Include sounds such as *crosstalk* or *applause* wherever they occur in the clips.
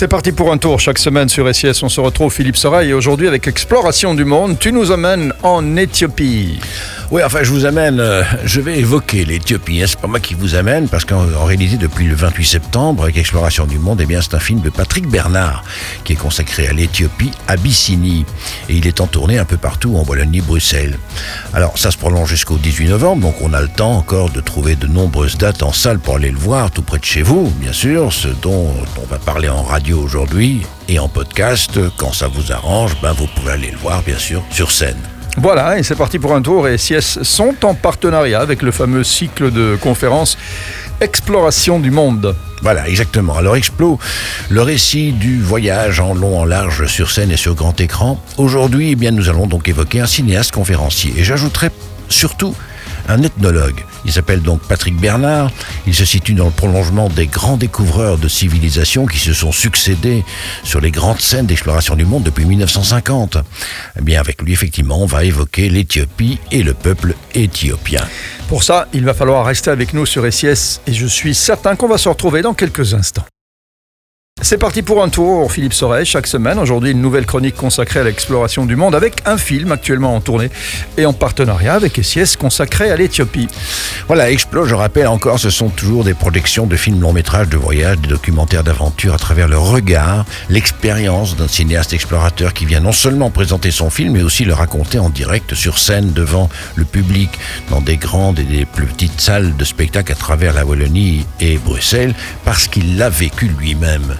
C'est parti pour un tour chaque semaine sur SIS. On se retrouve Philippe Soreille et aujourd'hui avec Exploration du monde, tu nous amènes en Éthiopie. Oui, enfin, je vous amène, euh, je vais évoquer l'Éthiopie. Hein, c'est pas moi qui vous amène, parce qu'en réalité, depuis le 28 septembre, avec Exploration du Monde, eh bien, c'est un film de Patrick Bernard qui est consacré à l'Éthiopie, Abyssinie. Et il est en tournée un peu partout en Wallonie, Bruxelles. Alors, ça se prolonge jusqu'au 18 novembre, donc on a le temps encore de trouver de nombreuses dates en salle pour aller le voir, tout près de chez vous, bien sûr, ce dont on va parler en radio aujourd'hui et en podcast. Quand ça vous arrange, ben, vous pouvez aller le voir, bien sûr, sur scène. Voilà, et c'est parti pour un tour. Et SIS sont en partenariat avec le fameux cycle de conférences Exploration du monde. Voilà, exactement. Alors Explo, le récit du voyage en long, en large, sur scène et sur grand écran. Aujourd'hui, eh bien, nous allons donc évoquer un cinéaste conférencier. Et j'ajouterai surtout un ethnologue. Il s'appelle donc Patrick Bernard. Il se situe dans le prolongement des grands découvreurs de civilisation qui se sont succédés sur les grandes scènes d'exploration du monde depuis 1950. Eh bien, avec lui, effectivement, on va évoquer l'Éthiopie et le peuple éthiopien. Pour ça, il va falloir rester avec nous sur SIS et je suis certain qu'on va se retrouver dans quelques instants. C'est parti pour un tour, Philippe Soret, chaque semaine. Aujourd'hui, une nouvelle chronique consacrée à l'exploration du monde avec un film actuellement en tournée et en partenariat avec SIS consacré à l'Éthiopie. Voilà, Explo, je rappelle encore, ce sont toujours des projections de films long métrages de voyage, des documentaires d'aventure à travers le regard, l'expérience d'un cinéaste explorateur qui vient non seulement présenter son film, mais aussi le raconter en direct sur scène devant le public dans des grandes et des plus petites salles de spectacle à travers la Wallonie et Bruxelles parce qu'il l'a vécu lui-même.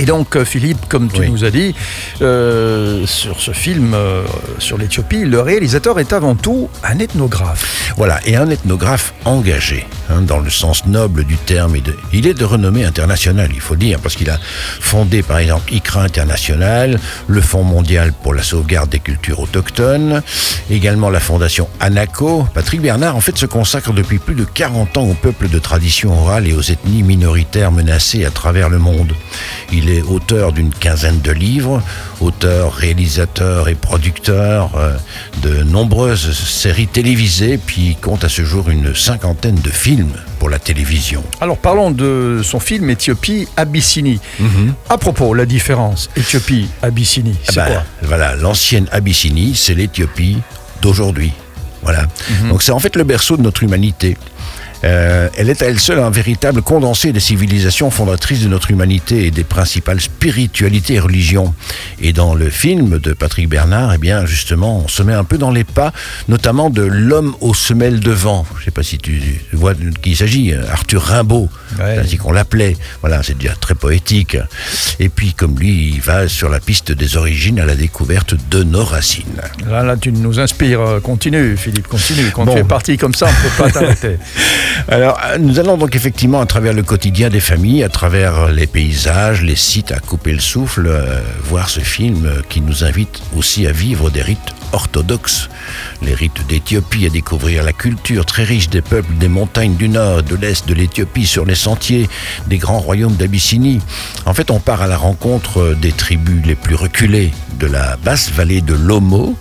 Et donc, euh, Philippe, comme tu nous as dit, euh, sur ce film euh, sur l'Éthiopie, le réalisateur est avant tout un ethnographe. Voilà, et un ethnographe engagé, hein, dans le sens noble du terme. Il est de renommée internationale, il faut dire, parce qu'il a fondé, par exemple, ICRA International, le Fonds mondial pour la sauvegarde des cultures autochtones, également la fondation ANACO. Patrick Bernard, en fait, se consacre depuis plus de 40 ans aux peuples de tradition orale et aux ethnies minoritaires menacées à travers le monde. Il est auteur d'une quinzaine de livres, auteur, réalisateur et producteur euh, de nombreuses séries télévisées, puis compte à ce jour une cinquantaine de films pour la télévision. Alors parlons de son film Éthiopie Abyssinie. Mhm. À propos, la différence Éthiopie Abyssinie, c'est ah ben, quoi? Voilà, l'ancienne Abyssinie, c'est l'Éthiopie d'aujourd'hui. Voilà. Mhm. Donc c'est en fait le berceau de notre humanité. Euh, elle est à elle seule un véritable condensé des civilisations fondatrices de notre humanité et des principales spiritualités et religions. Et dans le film de Patrick Bernard, eh bien, justement, on se met un peu dans les pas, notamment de l'homme aux semelles de vent. Je ne sais pas si tu vois de qui il s'agit, Arthur Rimbaud, ainsi qu'on l'appelait. Voilà, c'est déjà très poétique. Et puis, comme lui, il va sur la piste des origines à la découverte de nos racines. Là, là tu nous inspires. Continue, Philippe, continue. Quand tu es parti comme ça, on ne peut pas *laughs* t'arrêter. *laughs* Alors, euh, nous allons donc effectivement, à travers le quotidien des familles, à travers les paysages, les sites, à couper le souffle, euh, voir ce film qui nous invite aussi à vivre des rites orthodoxes. Les rites d'Éthiopie, à découvrir la culture très riche des peuples des montagnes du nord, de l'est de l'Éthiopie, sur les sentiers des grands royaumes d'Abyssinie. En fait, on part à la rencontre des tribus les plus reculées de la basse vallée de l'Omo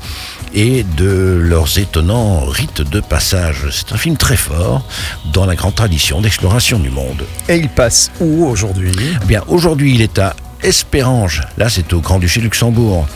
et de leurs étonnants rites de passage. C'est un film très fort dans la grande tradition d'exploration du monde. Et il passe où aujourd'hui? Eh Bien, aujourd'hui, il est à Espérange. Là, c'est au Grand-Duché Luxembourg.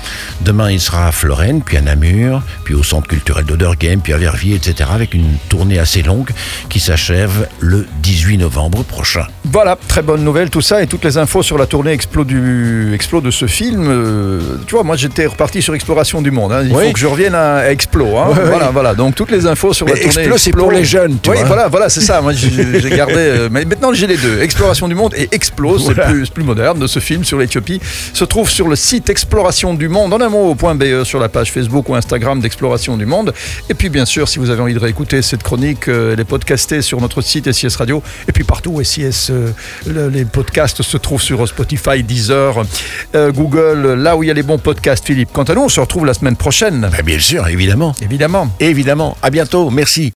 Demain, il sera à Florène, puis à Namur, puis au Centre culturel d'Odergame, puis à Verviers, etc. avec une tournée assez longue qui s'achève le 18 novembre prochain. Voilà, très bonne nouvelle tout ça et toutes les infos sur la tournée Explo, du, Explo de ce film. Euh, tu vois, moi j'étais reparti sur Exploration du Monde. Hein. Il faut que je revienne à Explo. Hein. voilà, voilà. Donc toutes les infos sur la tournée Explo, c'est pour les jeunes. Tu oui, voilà, voilà, c'est ça. Moi j'ai *laughs* gardé. Euh, mais maintenant j'ai les deux. Exploration du Monde et Explo, c'est plus, plus moderne de ce film l'Éthiopie se trouve sur le site Exploration du Monde en un mot .be sur la page Facebook ou Instagram d'Exploration du Monde. Et puis bien sûr, si vous avez envie de réécouter cette chronique, euh, elle est podcastée sur notre site SIS Radio et puis partout SIS, euh, les podcasts se trouvent sur Spotify, Deezer, euh, Google, là où il y a les bons podcasts. Philippe, quant à nous, on se retrouve la semaine prochaine. bien sûr, évidemment. Évidemment. Évidemment. À bientôt. Merci.